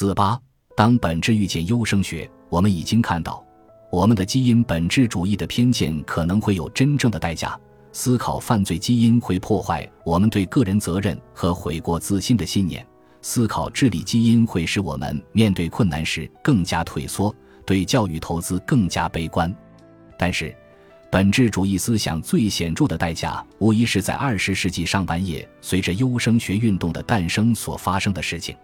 四八，当本质遇见优生学，我们已经看到，我们的基因本质主义的偏见可能会有真正的代价。思考犯罪基因会破坏我们对个人责任和悔过自新的信念。思考智力基因会使我们面对困难时更加退缩，对教育投资更加悲观。但是，本质主义思想最显著的代价，无疑是在二十世纪上半叶随着优生学运动的诞生所发生的事情。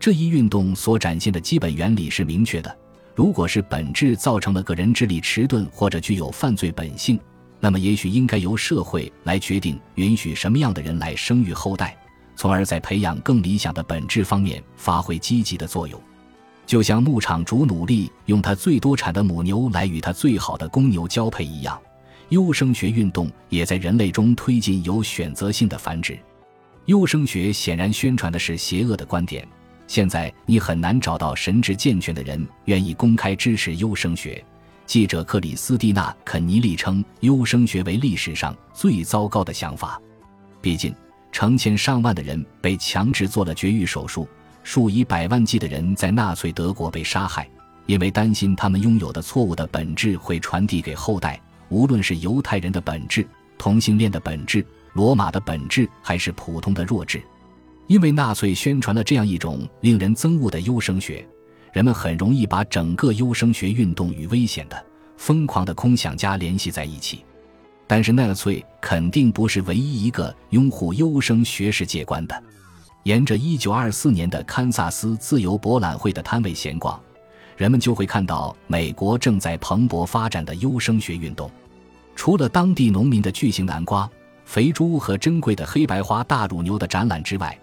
这一运动所展现的基本原理是明确的：如果是本质造成了个人智力迟钝或者具有犯罪本性，那么也许应该由社会来决定允许什么样的人来生育后代。从而在培养更理想的本质方面发挥积极的作用，就像牧场主努力用他最多产的母牛来与他最好的公牛交配一样，优生学运动也在人类中推进有选择性的繁殖。优生学显然宣传的是邪恶的观点。现在你很难找到神智健全的人愿意公开支持优生学。记者克里斯蒂娜·肯尼利称，优生学为历史上最糟糕的想法。毕竟。成千上万的人被强制做了绝育手术，数以百万计的人在纳粹德国被杀害，因为担心他们拥有的错误的本质会传递给后代。无论是犹太人的本质、同性恋的本质、罗马的本质，还是普通的弱智，因为纳粹宣传了这样一种令人憎恶的优生学，人们很容易把整个优生学运动与危险的、疯狂的空想家联系在一起。但是纳粹肯定不是唯一一个拥护优生学世界观的。沿着1924年的堪萨斯自由博览会的摊位闲逛，人们就会看到美国正在蓬勃发展的优生学运动。除了当地农民的巨型南瓜、肥猪和珍贵的黑白花大乳牛的展览之外，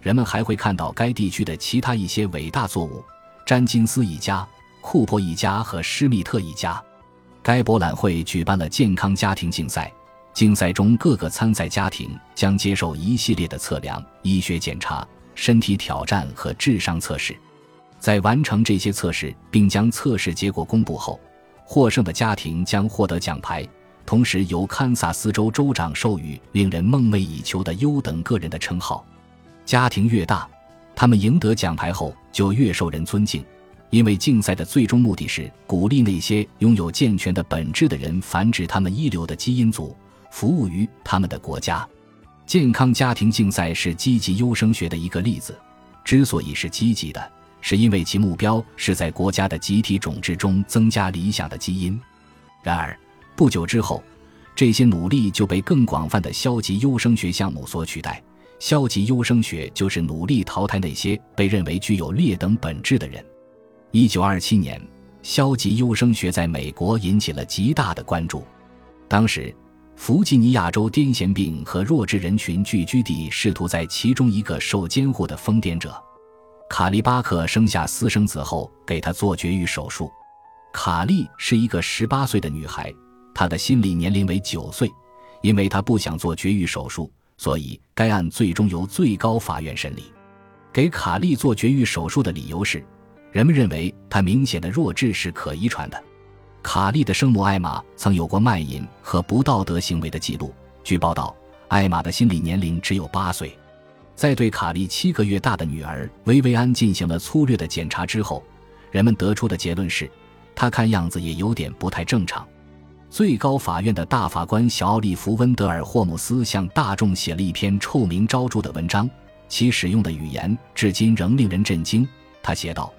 人们还会看到该地区的其他一些伟大作物：詹金斯一家、库珀一家和施密特一家。该博览会举办了健康家庭竞赛，竞赛中各个参赛家庭将接受一系列的测量、医学检查、身体挑战和智商测试。在完成这些测试并将测试结果公布后，获胜的家庭将获得奖牌，同时由堪萨斯州州长授予令人梦寐以求的优等个人的称号。家庭越大，他们赢得奖牌后就越受人尊敬。因为竞赛的最终目的是鼓励那些拥有健全的本质的人繁殖他们一流的基因组，服务于他们的国家。健康家庭竞赛是积极优生学的一个例子。之所以是积极的，是因为其目标是在国家的集体种质中增加理想的基因。然而，不久之后，这些努力就被更广泛的消极优生学项目所取代。消极优生学就是努力淘汰那些被认为具有劣等本质的人。一九二七年，消极优生学在美国引起了极大的关注。当时，弗吉尼亚州癫痫病和弱智人群聚居地试图在其中一个受监护的疯癫者卡利巴克生下私生子后，给他做绝育手术。卡利是一个十八岁的女孩，她的心理年龄为九岁。因为她不想做绝育手术，所以该案最终由最高法院审理。给卡利做绝育手术的理由是。人们认为他明显的弱智是可遗传的。卡利的生母艾玛曾有过卖淫和不道德行为的记录。据报道，艾玛的心理年龄只有八岁。在对卡利七个月大的女儿薇薇安进行了粗略的检查之后，人们得出的结论是，她看样子也有点不太正常。最高法院的大法官小奥利弗·温德尔·霍姆斯向大众写了一篇臭名昭著的文章，其使用的语言至今仍令人震惊。他写道。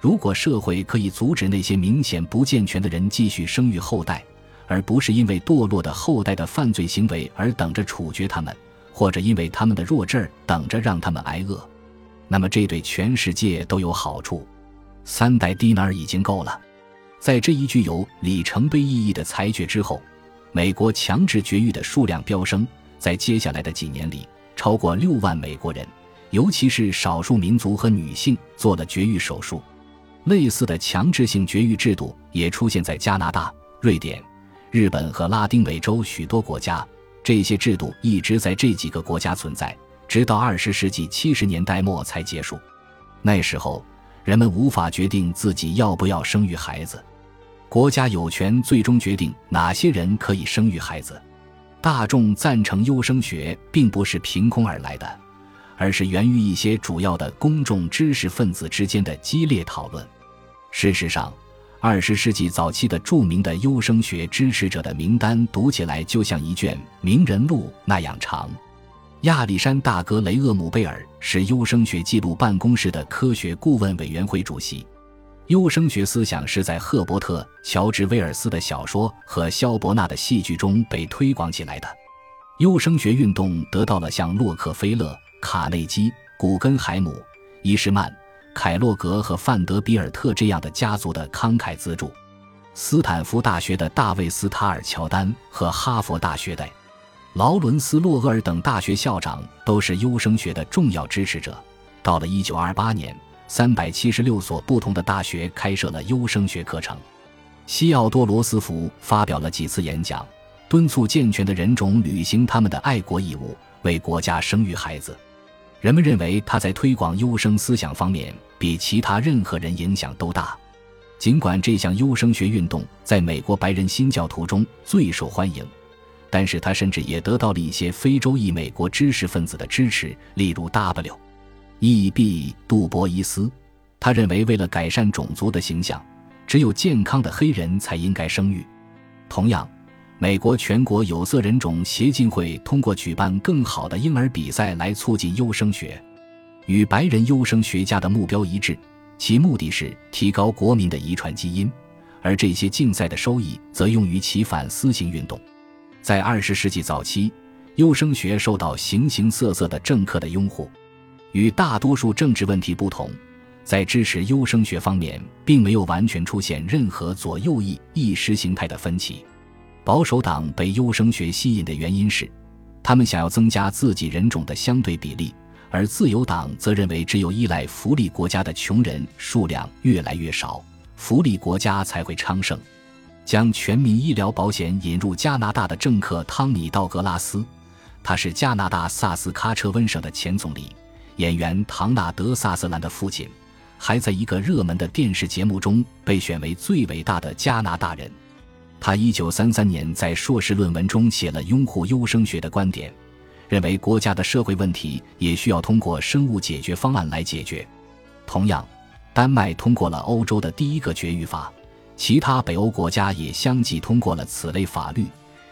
如果社会可以阻止那些明显不健全的人继续生育后代，而不是因为堕落的后代的犯罪行为而等着处决他们，或者因为他们的弱智等着让他们挨饿，那么这对全世界都有好处。三代低能儿已经够了。在这一具有里程碑意义的裁决之后，美国强制绝育的数量飙升，在接下来的几年里，超过六万美国人，尤其是少数民族和女性，做了绝育手术。类似的强制性绝育制度也出现在加拿大、瑞典、日本和拉丁美洲许多国家。这些制度一直在这几个国家存在，直到二十世纪七十年代末才结束。那时候，人们无法决定自己要不要生育孩子，国家有权最终决定哪些人可以生育孩子。大众赞成优生学，并不是凭空而来的。而是源于一些主要的公众知识分子之间的激烈讨论。事实上，二十世纪早期的著名的优生学支持者的名单读起来就像一卷名人录那样长。亚历山大·格雷厄姆贝尔是优生学记录办公室的科学顾问委员会主席。优生学思想是在赫伯特·乔治·威尔斯的小说和肖伯纳的戏剧中被推广起来的。优生学运动得到了像洛克菲勒、卡内基、古根海姆、伊士曼、凯洛格和范德比尔特这样的家族的慷慨资助。斯坦福大学的大卫·斯塔尔乔丹和哈佛大学的劳伦斯·洛厄尔等大学校长都是优生学的重要支持者。到了1928年。三百七十六所不同的大学开设了优生学课程。西奥多·罗斯福发表了几次演讲，敦促健全的人种履行他们的爱国义务，为国家生育孩子。人们认为他在推广优生思想方面比其他任何人影响都大。尽管这项优生学运动在美国白人新教徒中最受欢迎，但是他甚至也得到了一些非洲裔美国知识分子的支持，例如 W。E.B. 杜博伊斯，他认为为了改善种族的形象，只有健康的黑人才应该生育。同样，美国全国有色人种协进会通过举办更好的婴儿比赛来促进优生学，与白人优生学家的目标一致，其目的是提高国民的遗传基因，而这些竞赛的收益则用于其反思性运动。在二十世纪早期，优生学受到形形色色的政客的拥护。与大多数政治问题不同，在支持优生学方面，并没有完全出现任何左右翼意识形态的分歧。保守党被优生学吸引的原因是，他们想要增加自己人种的相对比例，而自由党则认为，只有依赖福利国家的穷人数量越来越少，福利国家才会昌盛。将全民医疗保险引入加拿大的政客汤米·道格拉斯，他是加拿大萨斯喀彻温省的前总理。演员唐纳德·萨瑟兰的父亲，还在一个热门的电视节目中被选为最伟大的加拿大人。他1933年在硕士论文中写了拥护优生学的观点，认为国家的社会问题也需要通过生物解决方案来解决。同样，丹麦通过了欧洲的第一个绝育法，其他北欧国家也相继通过了此类法律，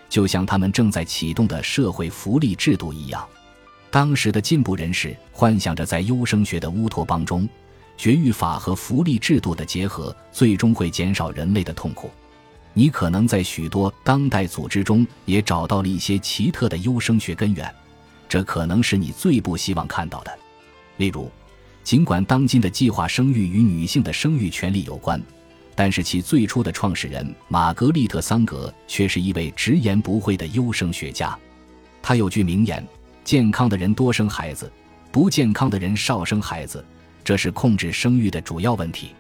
就像他们正在启动的社会福利制度一样。当时的进步人士幻想着，在优生学的乌托邦中，绝育法和福利制度的结合最终会减少人类的痛苦。你可能在许多当代组织中也找到了一些奇特的优生学根源，这可能是你最不希望看到的。例如，尽管当今的计划生育与女性的生育权利有关，但是其最初的创始人玛格丽特·桑格却是一位直言不讳的优生学家。他有句名言。健康的人多生孩子，不健康的人少生孩子，这是控制生育的主要问题。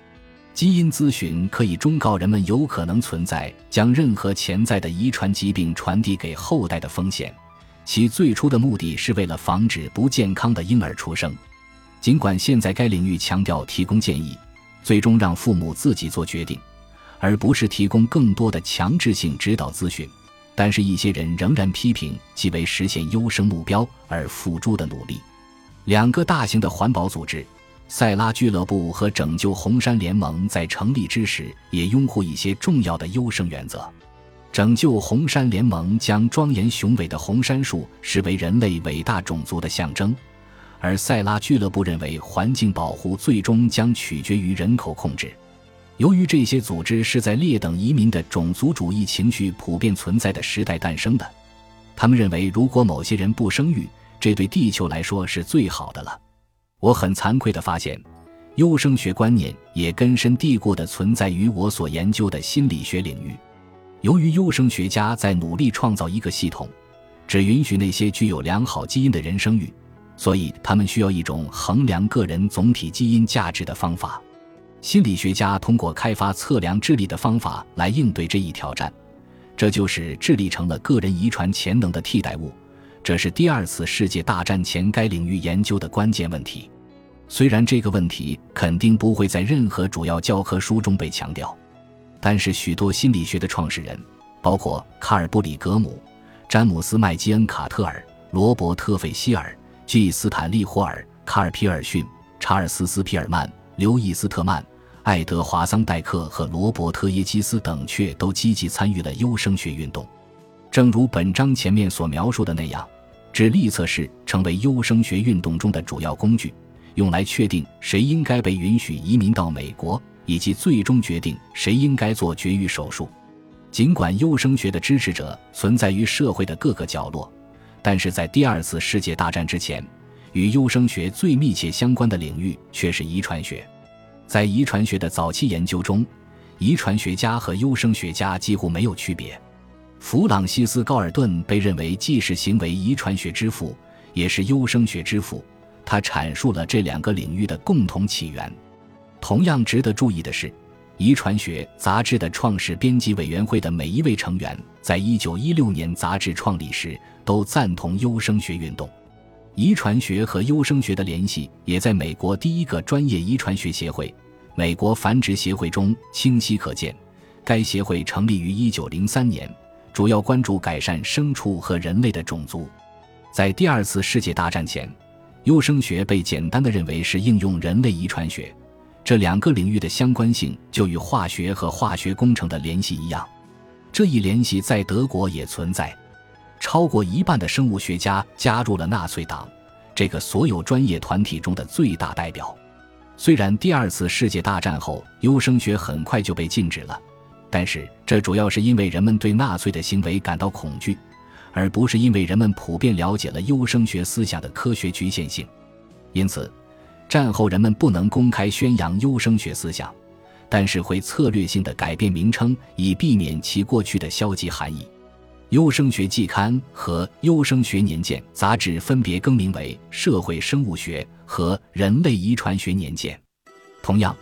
基因咨询可以忠告人们有可能存在将任何潜在的遗传疾病传递给后代的风险。其最初的目的是为了防止不健康的婴儿出生。尽管现在该领域强调提供建议，最终让父母自己做决定，而不是提供更多的强制性指导咨询。但是，一些人仍然批评其为实现优生目标而付诸的努力。两个大型的环保组织——塞拉俱乐部和拯救红山联盟，在成立之时也拥护一些重要的优生原则。拯救红山联盟将庄严雄伟的红杉树视为人类伟大种族的象征，而塞拉俱乐部认为环境保护最终将取决于人口控制。由于这些组织是在劣等移民的种族主义情绪普遍存在的时代诞生的，他们认为如果某些人不生育，这对地球来说是最好的了。我很惭愧地发现，优生学观念也根深蒂固地存在于我所研究的心理学领域。由于优生学家在努力创造一个系统，只允许那些具有良好基因的人生育，所以他们需要一种衡量个人总体基因价值的方法。心理学家通过开发测量智力的方法来应对这一挑战，这就是智力成了个人遗传潜能的替代物。这是第二次世界大战前该领域研究的关键问题。虽然这个问题肯定不会在任何主要教科书中被强调，但是许多心理学的创始人，包括卡尔·布里格姆、詹姆斯·麦基恩·卡特尔、罗伯特·费希尔、G. 斯坦利·霍尔、卡尔·皮尔逊、查尔斯·斯皮尔曼、刘易斯特曼、爱德华·桑代克和罗伯特·耶基斯等却都积极参与了优生学运动。正如本章前面所描述的那样，智力测试成为优生学运动中的主要工具，用来确定谁应该被允许移民到美国，以及最终决定谁应该做绝育手术。尽管优生学的支持者存在于社会的各个角落，但是在第二次世界大战之前，与优生学最密切相关的领域却是遗传学。在遗传学的早期研究中，遗传学家和优生学家几乎没有区别。弗朗西斯·高尔顿被认为既是行为遗传学之父，也是优生学之父。他阐述了这两个领域的共同起源。同样值得注意的是。遗传学杂志的创始编辑委员会的每一位成员，在一九一六年杂志创立时都赞同优生学运动。遗传学和优生学的联系也在美国第一个专业遗传学协会——美国繁殖协会中清晰可见。该协会成立于一九零三年，主要关注改善牲畜和人类的种族。在第二次世界大战前，优生学被简单的认为是应用人类遗传学。这两个领域的相关性就与化学和化学工程的联系一样，这一联系在德国也存在。超过一半的生物学家加入了纳粹党，这个所有专业团体中的最大代表。虽然第二次世界大战后优生学很快就被禁止了，但是这主要是因为人们对纳粹的行为感到恐惧，而不是因为人们普遍了解了优生学思想的科学局限性。因此。战后，人们不能公开宣扬优生学思想，但是会策略性的改变名称，以避免其过去的消极含义。优生学季刊和优生学年鉴杂志分别更名为《社会生物学》和《人类遗传学年鉴》。同样，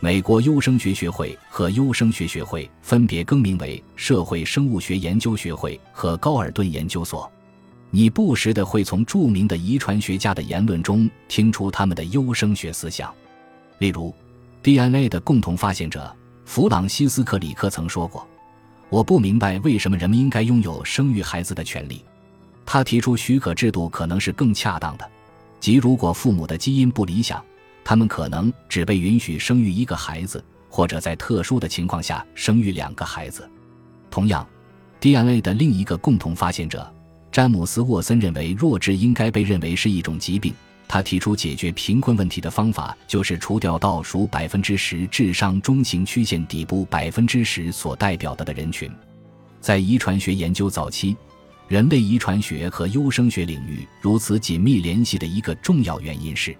美国优生学学会和优生学学会分别更名为《社会生物学研究学会》和高尔顿研究所。你不时的会从著名的遗传学家的言论中听出他们的优生学思想，例如，DNA 的共同发现者弗朗西斯克里克曾说过：“我不明白为什么人们应该拥有生育孩子的权利。”他提出许可制度可能是更恰当的，即如果父母的基因不理想，他们可能只被允许生育一个孩子，或者在特殊的情况下生育两个孩子。同样，DNA 的另一个共同发现者。詹姆斯·沃森认为，弱智应该被认为是一种疾病。他提出解决贫困问题的方法就是除掉倒数百分之十智商中型曲线底部百分之十所代表的的人群。在遗传学研究早期，人类遗传学和优生学领域如此紧密联系的一个重要原因是，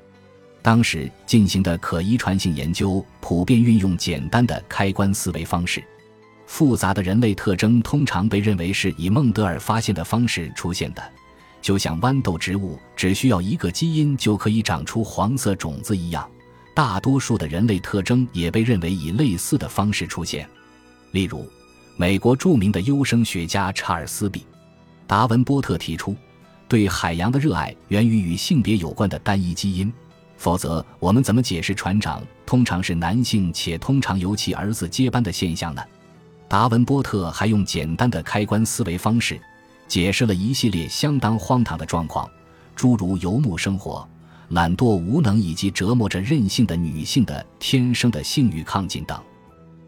当时进行的可遗传性研究普遍运用简单的开关思维方式。复杂的人类特征通常被认为是以孟德尔发现的方式出现的，就像豌豆植物只需要一个基因就可以长出黄色种子一样。大多数的人类特征也被认为以类似的方式出现。例如，美国著名的优生学家查尔斯 ·B· 达文波特提出，对海洋的热爱源于与性别有关的单一基因，否则我们怎么解释船长通常是男性且通常由其儿子接班的现象呢？达文波特还用简单的开关思维方式，解释了一系列相当荒唐的状况，诸如游牧生活、懒惰无能以及折磨着任性的女性的天生的性欲亢进等。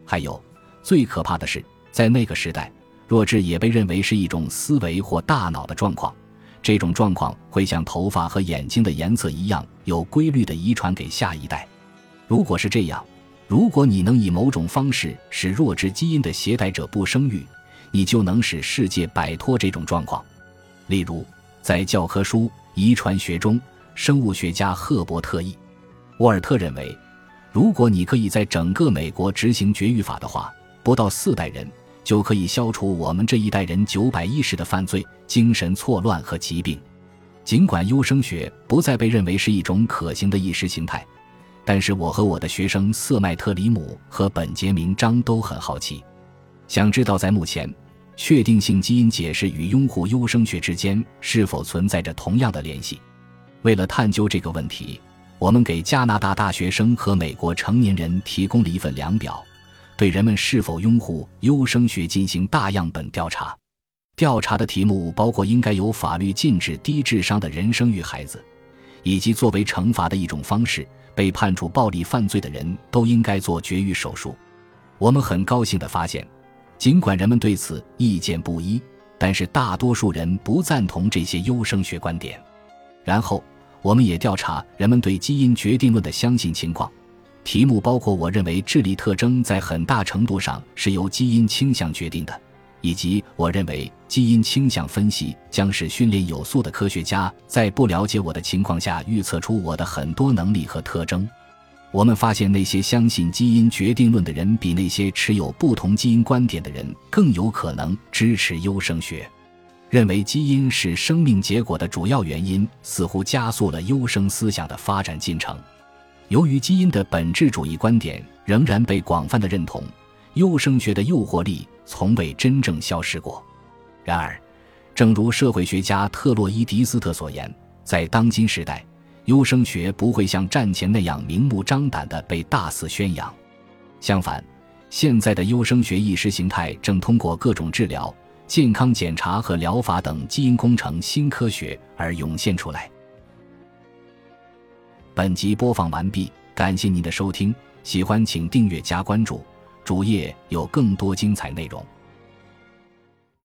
还有，最可怕的是，在那个时代，弱智也被认为是一种思维或大脑的状况，这种状况会像头发和眼睛的颜色一样有规律的遗传给下一代。如果是这样，如果你能以某种方式使弱智基因的携带者不生育，你就能使世界摆脱这种状况。例如，在教科书《遗传学》中，生物学家赫伯特 ·E· 沃尔特认为，如果你可以在整个美国执行绝育法的话，不到四代人就可以消除我们这一代人九百一十的犯罪、精神错乱和疾病。尽管优生学不再被认为是一种可行的意识形态。但是我和我的学生瑟麦特里姆和本杰明张都很好奇，想知道在目前确定性基因解释与拥护优生学之间是否存在着同样的联系。为了探究这个问题，我们给加拿大大学生和美国成年人提供了一份量表，对人们是否拥护优生学进行大样本调查。调查的题目包括应该有法律禁止低智商的人生育孩子。以及作为惩罚的一种方式，被判处暴力犯罪的人都应该做绝育手术。我们很高兴地发现，尽管人们对此意见不一，但是大多数人不赞同这些优生学观点。然后，我们也调查人们对基因决定论的相信情况。题目包括我认为智力特征在很大程度上是由基因倾向决定的，以及我认为基因倾向分析将使训练有素的科学家在不了解我的情况下预测出我的很多能力和特征。我们发现那些相信基因决定论的人比那些持有不同基因观点的人更有可能支持优生学。认为基因是生命结果的主要原因，似乎加速了优生思想的发展进程。由于基因的本质主义观点仍然被广泛的认同，优生学的诱惑力从未真正消失过。然而，正如社会学家特洛伊迪斯特所言，在当今时代，优生学不会像战前那样明目张胆地被大肆宣扬。相反，现在的优生学意识形态正通过各种治疗、健康检查和疗法等基因工程新科学而涌现出来。本集播放完毕，感谢您的收听，喜欢请订阅加关注，主页有更多精彩内容。